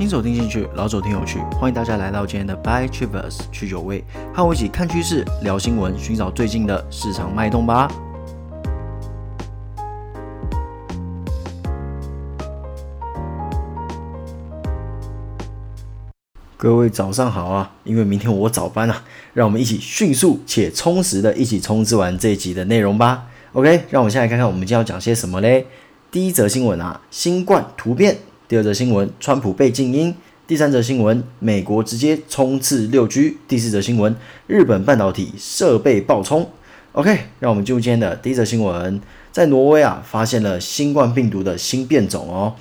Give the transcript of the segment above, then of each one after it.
新手听进去，老手听有趣，欢迎大家来到今天的 By Travers 去酒味，和我一起看趋势、聊新闻，寻找最近的市场脉动吧。各位早上好啊！因为明天我早班啊，让我们一起迅速且充实的一起冲刺完这一集的内容吧。OK，让我们先来看看我们今天要讲些什么嘞。第一则新闻啊，新冠突变。第二则新闻，川普被静音。第三则新闻，美国直接冲刺六 G。第四则新闻，日本半导体设备爆冲。OK，让我们进入今天的第一则新闻，在挪威啊发现了新冠病毒的新变种哦。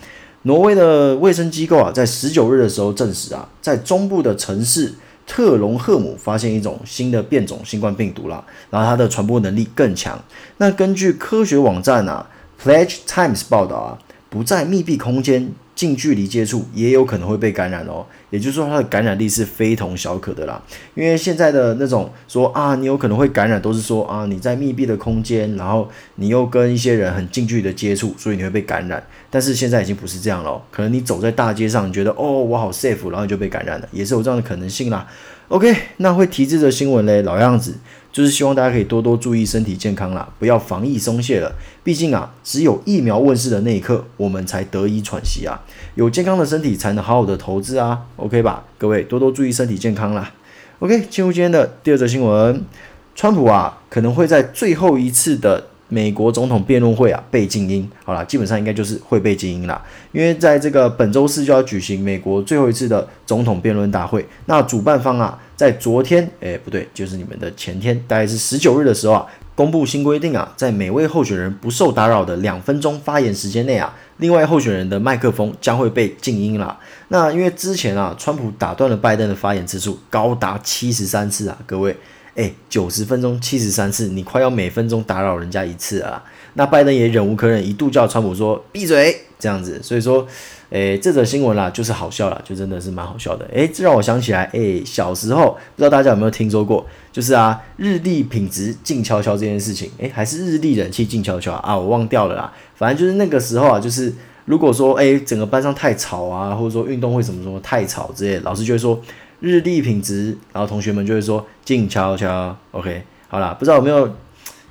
挪威的卫生机构啊在十九日的时候证实啊，在中部的城市特隆赫姆发现一种新的变种新冠病毒啦，然后它的传播能力更强。那根据科学网站啊 Pledge Times 报道啊，不在密闭空间。近距离接触也有可能会被感染哦，也就是说它的感染力是非同小可的啦。因为现在的那种说啊，你有可能会感染，都是说啊你在密闭的空间，然后你又跟一些人很近距离的接触，所以你会被感染。但是现在已经不是这样了，可能你走在大街上，你觉得哦我好 safe，然后你就被感染了，也是有这样的可能性啦。OK，那会提这则新闻嘞，老样子。就是希望大家可以多多注意身体健康啦，不要防疫松懈了。毕竟啊，只有疫苗问世的那一刻，我们才得以喘息啊。有健康的身体，才能好好的投资啊。OK 吧，各位多多注意身体健康啦。OK，进入今天的第二则新闻，川普啊可能会在最后一次的。美国总统辩论会啊被静音，好啦，基本上应该就是会被静音啦，因为在这个本周四就要举行美国最后一次的总统辩论大会。那主办方啊在昨天，诶不对，就是你们的前天，大概是十九日的时候啊，公布新规定啊，在每位候选人不受打扰的两分钟发言时间内啊，另外候选人的麦克风将会被静音啦。那因为之前啊，川普打断了拜登的发言次数高达七十三次啊，各位。哎，九十分钟七十三次，你快要每分钟打扰人家一次啊！那拜登也忍无可忍，一度叫川普说闭嘴这样子。所以说，哎，这则新闻啦，就是好笑啦，就真的是蛮好笑的。哎，这让我想起来，哎，小时候不知道大家有没有听说过，就是啊，日历品质静悄悄这件事情，哎，还是日历冷气静悄悄啊？我忘掉了啦。反正就是那个时候啊，就是如果说哎，整个班上太吵啊，或者说运动会什么什么太吵之类，老师就会说。日历品质，然后同学们就会说静悄悄，OK，好啦，不知道有没有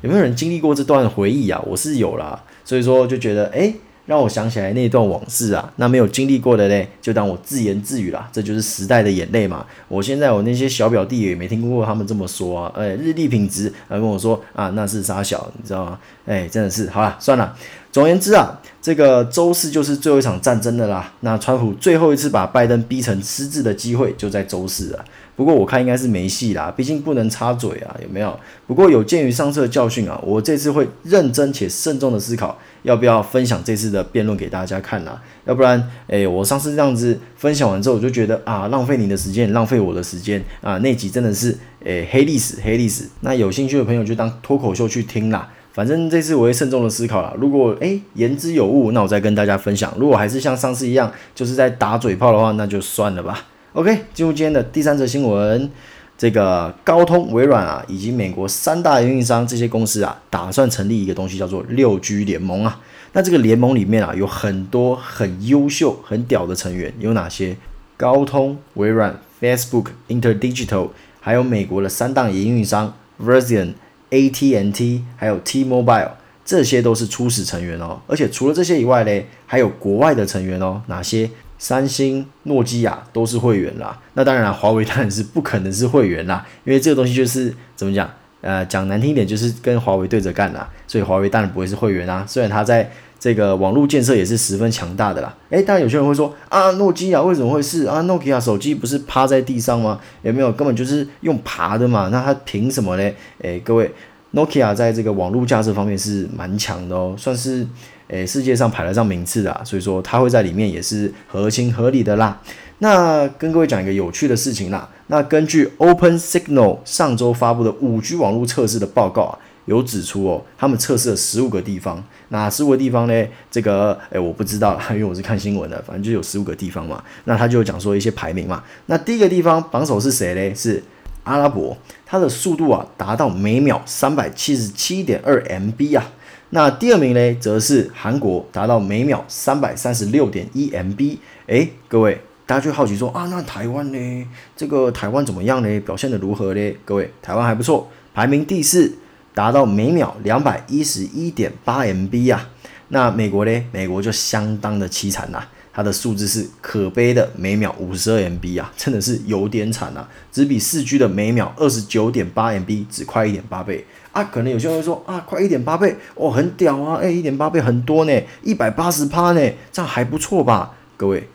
有没有人经历过这段回忆啊？我是有啦，所以说就觉得诶，让我想起来那段往事啊。那没有经历过的嘞，就当我自言自语啦，这就是时代的眼泪嘛。我现在我那些小表弟也没听过他们这么说啊，诶，日历品质，还跟我说啊，那是傻小，你知道吗？哎，真的是，好了，算了。总而言之啊，这个周四就是最后一场战争的啦。那川普最后一次把拜登逼成失智的机会就在周四了。不过我看应该是没戏啦，毕竟不能插嘴啊，有没有？不过有鉴于上次的教训啊，我这次会认真且慎重的思考，要不要分享这次的辩论给大家看啦。要不然，哎，我上次这样子分享完之后，我就觉得啊，浪费你的时间，浪费我的时间啊，那集真的是哎黑历史，黑历史。那有兴趣的朋友就当脱口秀去听啦。反正这次我会慎重的思考啦，如果诶言之有物，那我再跟大家分享；如果还是像上次一样，就是在打嘴炮的话，那就算了吧。OK，进入今天的第三则新闻，这个高通、微软啊，以及美国三大运营商这些公司啊，打算成立一个东西叫做六 G 联盟啊。那这个联盟里面啊，有很多很优秀、很屌的成员，有哪些？高通、微软、Facebook、InterDigital，还有美国的三大营运商 v e r s i o n。AT&T 还有 T-Mobile，这些都是初始成员哦。而且除了这些以外嘞，还有国外的成员哦。哪些？三星、诺基亚都是会员啦。那当然了，华为当然是不可能是会员啦，因为这个东西就是怎么讲？呃，讲难听一点，就是跟华为对着干啦。所以华为当然不会是会员啊。虽然他在。这个网络建设也是十分强大的啦，诶，当然有些人会说啊，诺基亚为什么会是啊？诺基亚手机不是趴在地上吗？有没有根本就是用爬的嘛？那它凭什么呢？诶，各位，诺基亚在这个网络架设方面是蛮强的哦，算是诶世界上排得上名次的啊，所以说它会在里面也是合情合理的啦。那跟各位讲一个有趣的事情啦，那根据 Open Signal 上周发布的五 G 网络测试的报告啊。有指出哦，他们测试了十五个地方，哪十五个地方呢？这个诶，我不知道，因为我是看新闻的，反正就有十五个地方嘛。那他就讲说一些排名嘛。那第一个地方榜首是谁嘞？是阿拉伯，它的速度啊达到每秒三百七十七点二 MB 啊。那第二名嘞，则是韩国，达到每秒三百三十六点一 MB。诶，各位，大家就好奇说啊，那台湾呢？这个台湾怎么样呢？表现的如何呢？各位，台湾还不错，排名第四，达到每秒两百一十一点八 MB 啊。那美国呢？美国就相当的凄惨呐，它的数字是可悲的每秒五十二 MB 啊，真的是有点惨啊，只比四 G 的每秒二十九点八 MB 只快一点八倍啊。可能有些人会说啊，快一点八倍哦，很屌啊，哎，一点八倍很多呢，一百八十趴呢，这样还不错吧？各位，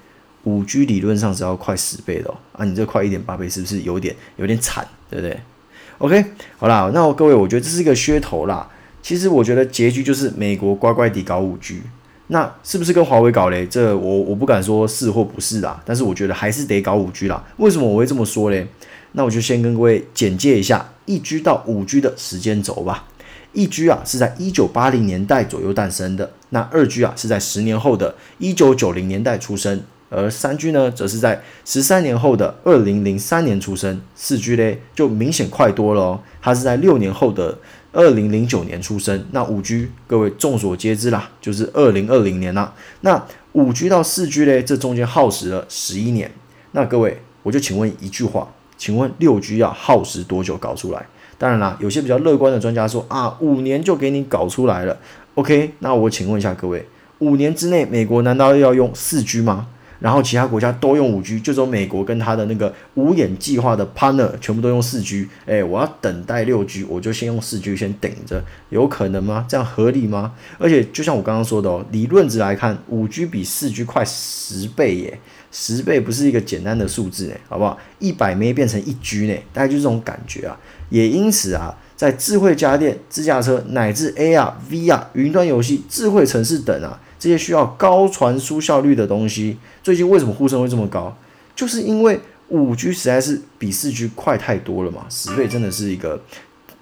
五 G 理论上是要快十倍的哦，啊，你这快一点八倍是不是有点有点惨，对不对？OK，好啦，那各位，我觉得这是一个噱头啦。其实我觉得结局就是美国乖乖地搞五 G，那是不是跟华为搞嘞？这我我不敢说是或不是啦，但是我觉得还是得搞五 G 啦。为什么我会这么说嘞？那我就先跟各位简介一下一 G 到五 G 的时间轴吧。一 G 啊是在一九八零年代左右诞生的，那二 G 啊是在十年后的一九九零年代出生。而三 G 呢，则是在十三年后的二零零三年出生，四 G 嘞就明显快多了哦，它是在六年后的二零零九年出生。那五 G 各位众所皆知啦，就是二零二零年啦。那五 G 到四 G 嘞，这中间耗时了十一年。那各位，我就请问一句话，请问六 G 要耗时多久搞出来？当然啦，有些比较乐观的专家说啊，五年就给你搞出来了。OK，那我请问一下各位，五年之内，美国难道要用四 G 吗？然后其他国家都用五 G，就说美国跟他的那个五眼计划的 partner 全部都用四 G。哎，我要等待六 G，我就先用四 G 先顶着，有可能吗？这样合理吗？而且就像我刚刚说的哦，理论值来看，五 G 比四 G 快十倍耶，十倍不是一个简单的数字哎，好不好？一百 M 变成一 G 呢，大概就是这种感觉啊。也因此啊，在智慧家电、自驾车乃至 AR、VR、云端游戏、智慧城市等啊。这些需要高传输效率的东西，最近为什么呼声会这么高？就是因为五 G 实在是比四 G 快太多了嘛，十倍真的是一个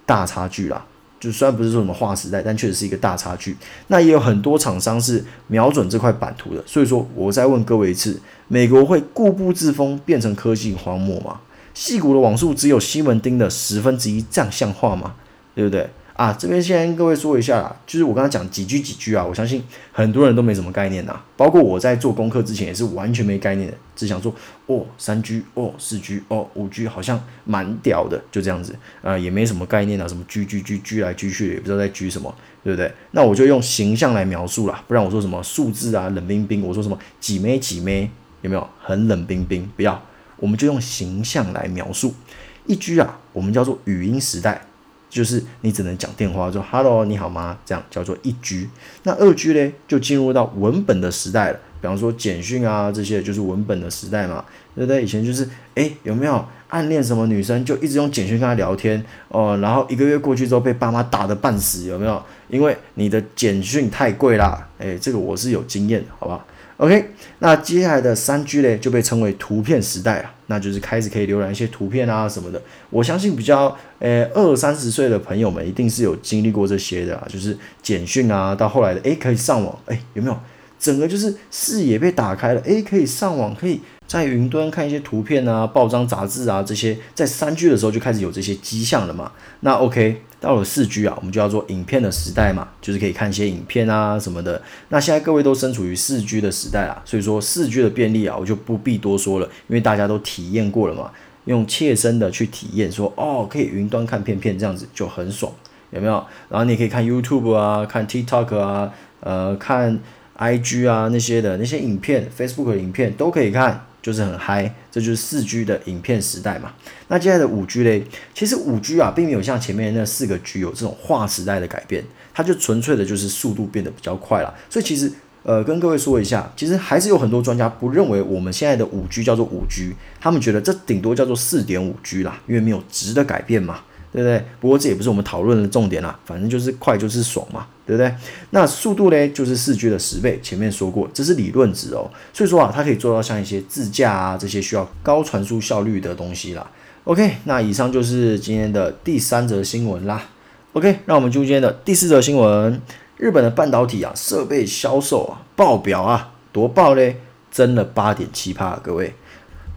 大差距啦。就虽然不是说什么划时代，但确实是一个大差距。那也有很多厂商是瞄准这块版图的，所以说我再问各位一次：美国会固步自封，变成科技荒漠吗？细谷的网速只有西门町的十分之一，这样像话吗？对不对？啊，这边先跟各位说一下啦，就是我刚才讲几句几句啊，我相信很多人都没什么概念呐，包括我在做功课之前也是完全没概念的，只想说哦三 G 哦四 G 哦五 G 好像蛮屌的，就这样子，啊也没什么概念啊，什么 G G G G 来 G 去，也不知道在 G 什么，对不对？那我就用形象来描述啦，不然我说什么数字啊冷冰冰，我说什么几枚几枚，有没有很冷冰冰？不要，我们就用形象来描述，一 G 啊，我们叫做语音时代。就是你只能讲电话，说 “hello，你好吗”这样叫做一 G。那二 G 呢，就进入到文本的时代了。比方说简讯啊这些，就是文本的时代嘛，对不对？以前就是，哎，有没有暗恋什么女生，就一直用简讯跟她聊天哦。然后一个月过去之后，被爸妈打得半死，有没有？因为你的简讯太贵啦。哎，这个我是有经验的，好不好？OK，那接下来的三 G 呢，就被称为图片时代啊，那就是开始可以浏览一些图片啊什么的。我相信比较呃二三十岁的朋友们一定是有经历过这些的啊，就是简讯啊，到后来的诶可以上网，诶有没有？整个就是视野被打开了，诶可以上网，可以在云端看一些图片啊、报章杂志啊这些，在三 G 的时候就开始有这些迹象了嘛。那 OK。到了四 G 啊，我们就要做影片的时代嘛，就是可以看一些影片啊什么的。那现在各位都身处于四 G 的时代啊，所以说四 G 的便利啊，我就不必多说了，因为大家都体验过了嘛，用切身的去体验说，哦，可以云端看片片，这样子就很爽，有没有？然后你可以看 YouTube 啊，看 TikTok 啊，呃，看 IG 啊那些的那些影片，Facebook 影片都可以看。就是很嗨，这就是四 G 的影片时代嘛。那接下来的五 G 嘞，其实五 G 啊，并没有像前面那四个 G 有这种划时代的改变，它就纯粹的就是速度变得比较快了。所以其实，呃，跟各位说一下，其实还是有很多专家不认为我们现在的五 G 叫做五 G，他们觉得这顶多叫做四点五 G 啦，因为没有值的改变嘛。对不对？不过这也不是我们讨论的重点啦，反正就是快就是爽嘛，对不对？那速度呢，就是四 G 的十倍，前面说过，这是理论值哦。所以说啊，它可以做到像一些自驾啊这些需要高传输效率的东西啦。OK，那以上就是今天的第三则新闻啦。OK，让我们进入今天的第四则新闻：日本的半导体啊设备销售啊爆表啊，多爆嘞，增了八点七趴，各位。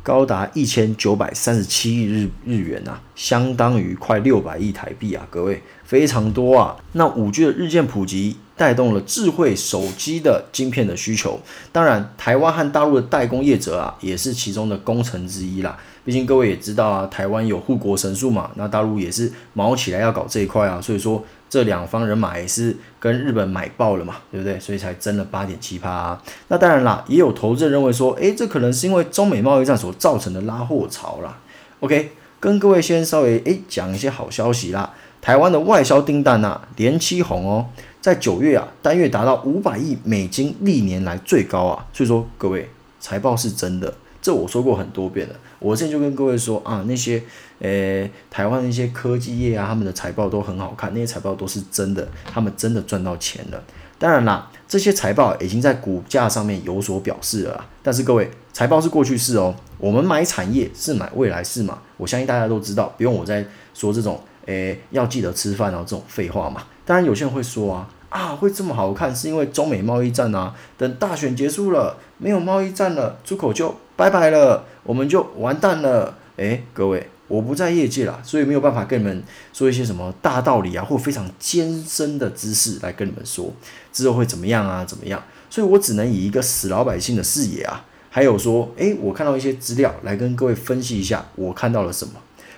高达一千九百三十七亿日日元啊，相当于快六百亿台币啊，各位非常多啊。那五 G 的日渐普及，带动了智慧手机的晶片的需求。当然，台湾和大陆的代工业者啊，也是其中的功臣之一啦。毕竟各位也知道啊，台湾有护国神树嘛，那大陆也是卯起来要搞这一块啊。所以说，这两方人马也是跟日本买爆了嘛，对不对？所以才增了八点七趴。那当然啦，也有投资人认为说，诶，这可能是因为中美贸易战所造成的拉货潮啦。OK。跟各位先稍微诶讲一些好消息啦，台湾的外销订单呐连七红哦，在九月啊单月达到五百亿美金，历年来最高啊，所以说各位财报是真的，这我说过很多遍了，我现在就跟各位说啊，那些诶台湾那些科技业啊，他们的财报都很好看，那些财报都是真的，他们真的赚到钱了。当然啦，这些财报已经在股价上面有所表示了，但是各位财报是过去式哦。我们买产业是买未来式嘛？我相信大家都知道，不用我再说这种，诶，要记得吃饭哦，这种废话嘛。当然有些人会说啊，啊，会这么好看是因为中美贸易战啊，等大选结束了，没有贸易战了，出口就拜拜了，我们就完蛋了。诶，各位，我不在业界啦，所以没有办法跟你们说一些什么大道理啊，或非常艰深的知识来跟你们说之后会怎么样啊，怎么样？所以我只能以一个死老百姓的视野啊。还有说，诶，我看到一些资料，来跟各位分析一下，我看到了什么。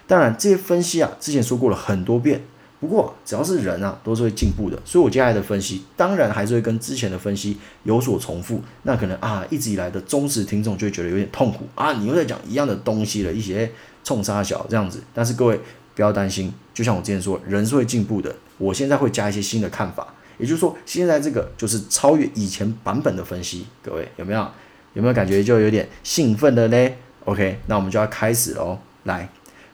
当然，这些分析啊，之前说过了很多遍。不过，只要是人啊，都是会进步的。所以我接下来的分析，当然还是会跟之前的分析有所重复。那可能啊，一直以来的忠实听众就会觉得有点痛苦啊，你又在讲一样的东西了，一些冲杀小这样子。但是各位不要担心，就像我之前说，人是会进步的。我现在会加一些新的看法，也就是说，现在这个就是超越以前版本的分析。各位有没有？有没有感觉就有点兴奋的嘞？OK，那我们就要开始喽。来，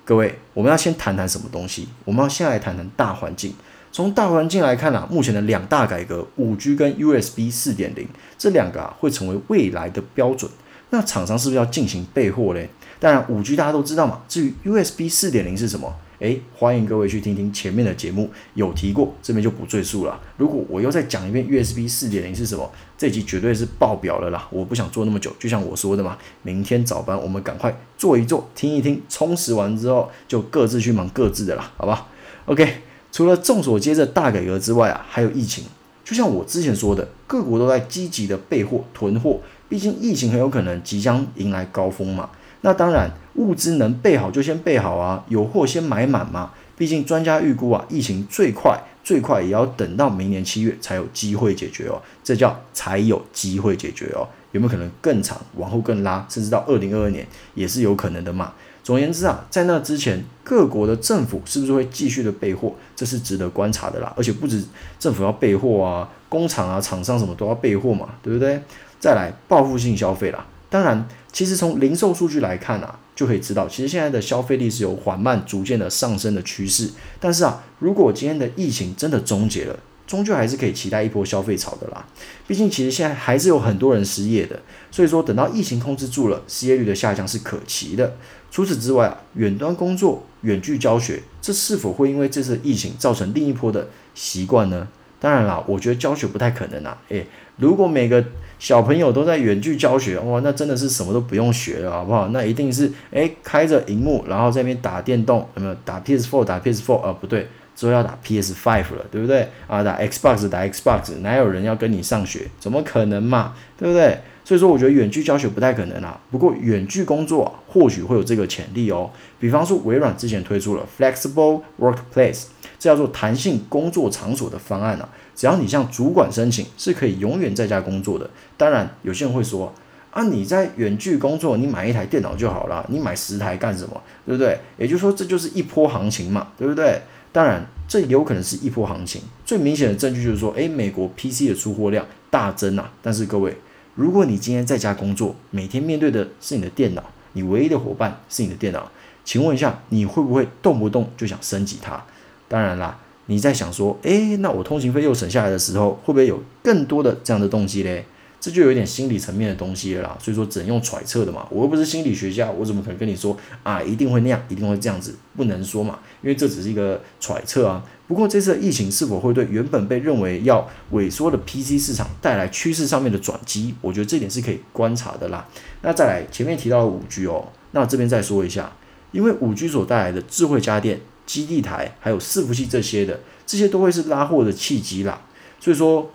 各位，我们要先谈谈什么东西？我们要先来谈谈大环境。从大环境来看啊，目前的两大改革五 G 跟 USB 四点零这两个啊，会成为未来的标准。那厂商是不是要进行备货嘞？当然五 G 大家都知道嘛。至于 USB 四点零是什么？诶，欢迎各位去听听前面的节目，有提过，这边就不赘述了。如果我又再讲一遍 USB 4.0是什么，这集绝对是爆表了啦！我不想做那么久，就像我说的嘛，明天早班我们赶快做一做，听一听，充实完之后就各自去忙各自的啦，好吧？OK，除了众所皆知的大改革之外啊，还有疫情。就像我之前说的，各国都在积极的备货囤货，毕竟疫情很有可能即将迎来高峰嘛。那当然，物资能备好就先备好啊，有货先买满嘛。毕竟专家预估啊，疫情最快最快也要等到明年七月才有机会解决哦。这叫才有机会解决哦，有没有可能更长，往后更拉，甚至到二零二二年也是有可能的嘛。总而言之啊，在那之前，各国的政府是不是会继续的备货，这是值得观察的啦。而且不止政府要备货啊，工厂啊、厂商什么都要备货嘛，对不对？再来报复性消费啦，当然。其实从零售数据来看啊，就可以知道，其实现在的消费力是有缓慢、逐渐的上升的趋势。但是啊，如果今天的疫情真的终结了，终究还是可以期待一波消费潮的啦。毕竟，其实现在还是有很多人失业的，所以说等到疫情控制住了，失业率的下降是可期的。除此之外啊，远端工作、远距教学，这是否会因为这次疫情造成另一波的习惯呢？当然啦，我觉得教学不太可能啊。诶，如果每个小朋友都在远距教学，哇，那真的是什么都不用学了，好不好？那一定是诶，开着荧幕，然后在那边打电动，有没有打 PS4 打 PS4？呃，不对，之后要打 PS5 了，对不对？啊，打 Xbox 打 Xbox，哪有人要跟你上学？怎么可能嘛？对不对？所以说，我觉得远距教学不太可能啊。不过远距工作，或许会有这个潜力哦。比方说，微软之前推出了 Flexible Workplace，这叫做弹性工作场所的方案啊。只要你向主管申请，是可以永远在家工作的。当然，有些人会说啊，你在远距工作，你买一台电脑就好了，你买十台干什么？对不对？也就是说，这就是一波行情嘛，对不对？当然，这有可能是一波行情。最明显的证据就是说，诶，美国 PC 的出货量大增啊。但是各位，如果你今天在家工作，每天面对的是你的电脑，你唯一的伙伴是你的电脑，请问一下，你会不会动不动就想升级它？当然啦。你在想说，诶，那我通行费又省下来的时候，会不会有更多的这样的动机嘞？这就有点心理层面的东西了。所以说，只能用揣测的嘛。我又不是心理学家，我怎么可能跟你说啊，一定会那样，一定会这样子？不能说嘛，因为这只是一个揣测啊。不过这次的疫情是否会对原本被认为要萎缩的 PC 市场带来趋势上面的转机？我觉得这点是可以观察的啦。那再来前面提到的 5G 哦，那这边再说一下，因为 5G 所带来的智慧家电。基地台，还有伺服器这些的，这些都会是拉货的契机啦。所以说，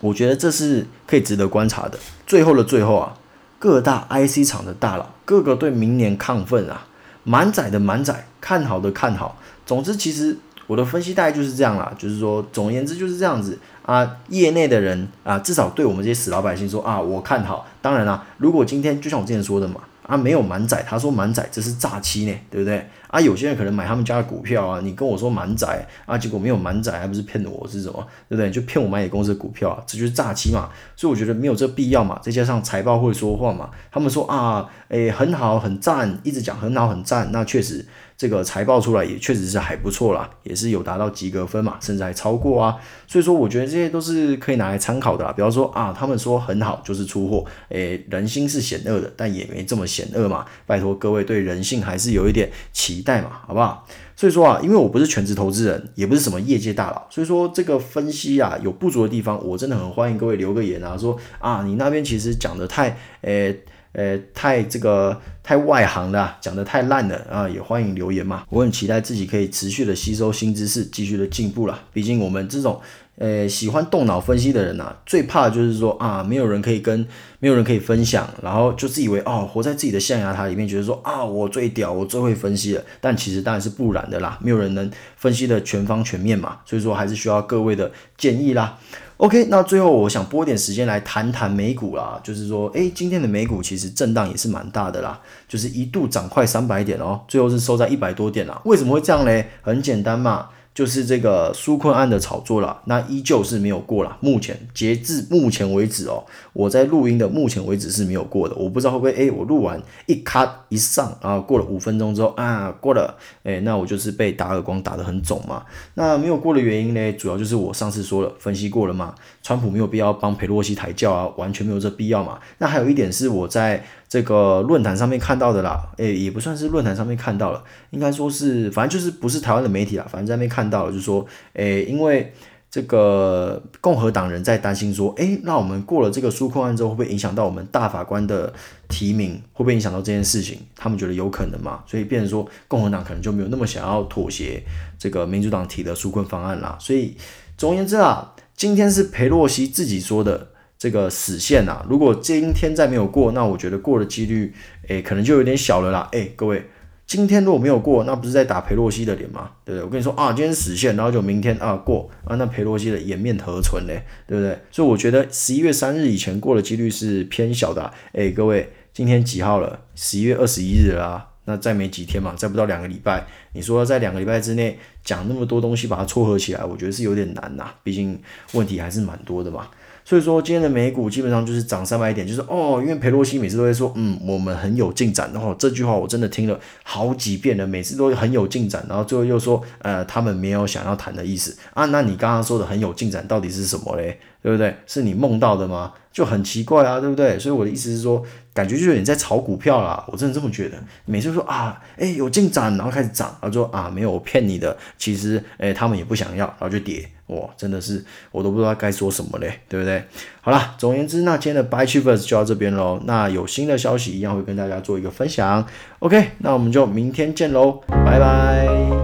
我觉得这是可以值得观察的。最后的最后啊，各大 IC 厂的大佬，个个对明年亢奋啊，满载的满载，看好的看好。总之，其实我的分析大概就是这样啦，就是说，总而言之就是这样子啊。业内的人啊，至少对我们这些死老百姓说啊，我看好。当然啦，如果今天就像我之前说的嘛。啊，没有满载，他说满载，这是诈欺呢，对不对？啊，有些人可能买他们家的股票啊，你跟我说满载，啊，结果没有满载，还不是骗我是什么？对不对？就骗我买你公司的股票啊，这就是诈欺嘛。所以我觉得没有这必要嘛。再加上财报会说话嘛，他们说啊，诶，很好，很赞，一直讲很好，很赞，那确实。这个财报出来也确实是还不错啦，也是有达到及格分嘛，甚至还超过啊。所以说，我觉得这些都是可以拿来参考的啦。比方说啊，他们说很好就是出货，诶，人心是险恶的，但也没这么险恶嘛。拜托各位对人性还是有一点期待嘛，好不好？所以说啊，因为我不是全职投资人，也不是什么业界大佬，所以说这个分析啊有不足的地方，我真的很欢迎各位留个言啊，说啊你那边其实讲的太诶。呃，太这个太外行了，讲得太烂了啊！也欢迎留言嘛，我很期待自己可以持续的吸收新知识，继续的进步啦。毕竟我们这种呃喜欢动脑分析的人呐、啊，最怕就是说啊，没有人可以跟，没有人可以分享，然后就自以为哦，活在自己的象牙塔里面，觉得说啊，我最屌，我最会分析了。但其实当然是不然的啦，没有人能分析的全方全面嘛。所以说还是需要各位的建议啦。OK，那最后我想拨点时间来谈谈美股啦，就是说，诶，今天的美股其实震荡也是蛮大的啦，就是一度涨快三百点哦，最后是收在一百多点啦。为什么会这样嘞？很简单嘛。就是这个纾困案的炒作了，那依旧是没有过了。目前截至目前为止哦，我在录音的目前为止是没有过的。我不知道会不会哎，我录完一卡一上，然后过了五分钟之后啊过了，哎，那我就是被打耳光打得很肿嘛。那没有过的原因呢，主要就是我上次说了，分析过了嘛。川普没有必要帮裴洛西抬轿啊，完全没有这必要嘛。那还有一点是我在。这个论坛上面看到的啦，诶，也不算是论坛上面看到了，应该说是，反正就是不是台湾的媒体啦，反正在那边看到了，就是说，诶，因为这个共和党人在担心说，诶，那我们过了这个纾困案之后，会不会影响到我们大法官的提名？会不会影响到这件事情？他们觉得有可能嘛，所以变成说共和党可能就没有那么想要妥协这个民主党提的纾困方案啦。所以总而言之啊，今天是裴洛西自己说的。这个死线啊，如果今天再没有过，那我觉得过的几率，诶，可能就有点小了啦。诶，各位，今天如果没有过，那不是在打裴洛西的脸吗？对不对？我跟你说啊，今天死线，然后就明天啊过啊，那裴洛西的颜面何存呢？对不对？所以我觉得十一月三日以前过的几率是偏小的啊。诶，各位，今天几号了？十一月二十一日啦，那再没几天嘛，再不到两个礼拜，你说在两个礼拜之内讲那么多东西把它撮合起来，我觉得是有点难呐。毕竟问题还是蛮多的嘛。所以说今天的美股基本上就是涨三百点，就是哦，因为佩洛西每次都会说，嗯，我们很有进展，然后这句话我真的听了好几遍了，每次都很有进展，然后最后又说，呃，他们没有想要谈的意思啊，那你刚刚说的很有进展到底是什么嘞？对不对？是你梦到的吗？就很奇怪啊，对不对？所以我的意思是说，感觉就有点在炒股票啦，我真的这么觉得。每次说啊，诶，有进展，然后开始涨，然后说啊，没有，我骗你的，其实诶，他们也不想要，然后就跌。哇，真的是我都不知道该说什么嘞，对不对？好啦，总而言之，那今天的 Buy Chiefers 就到这边喽。那有新的消息一样会跟大家做一个分享。OK，那我们就明天见喽，拜拜。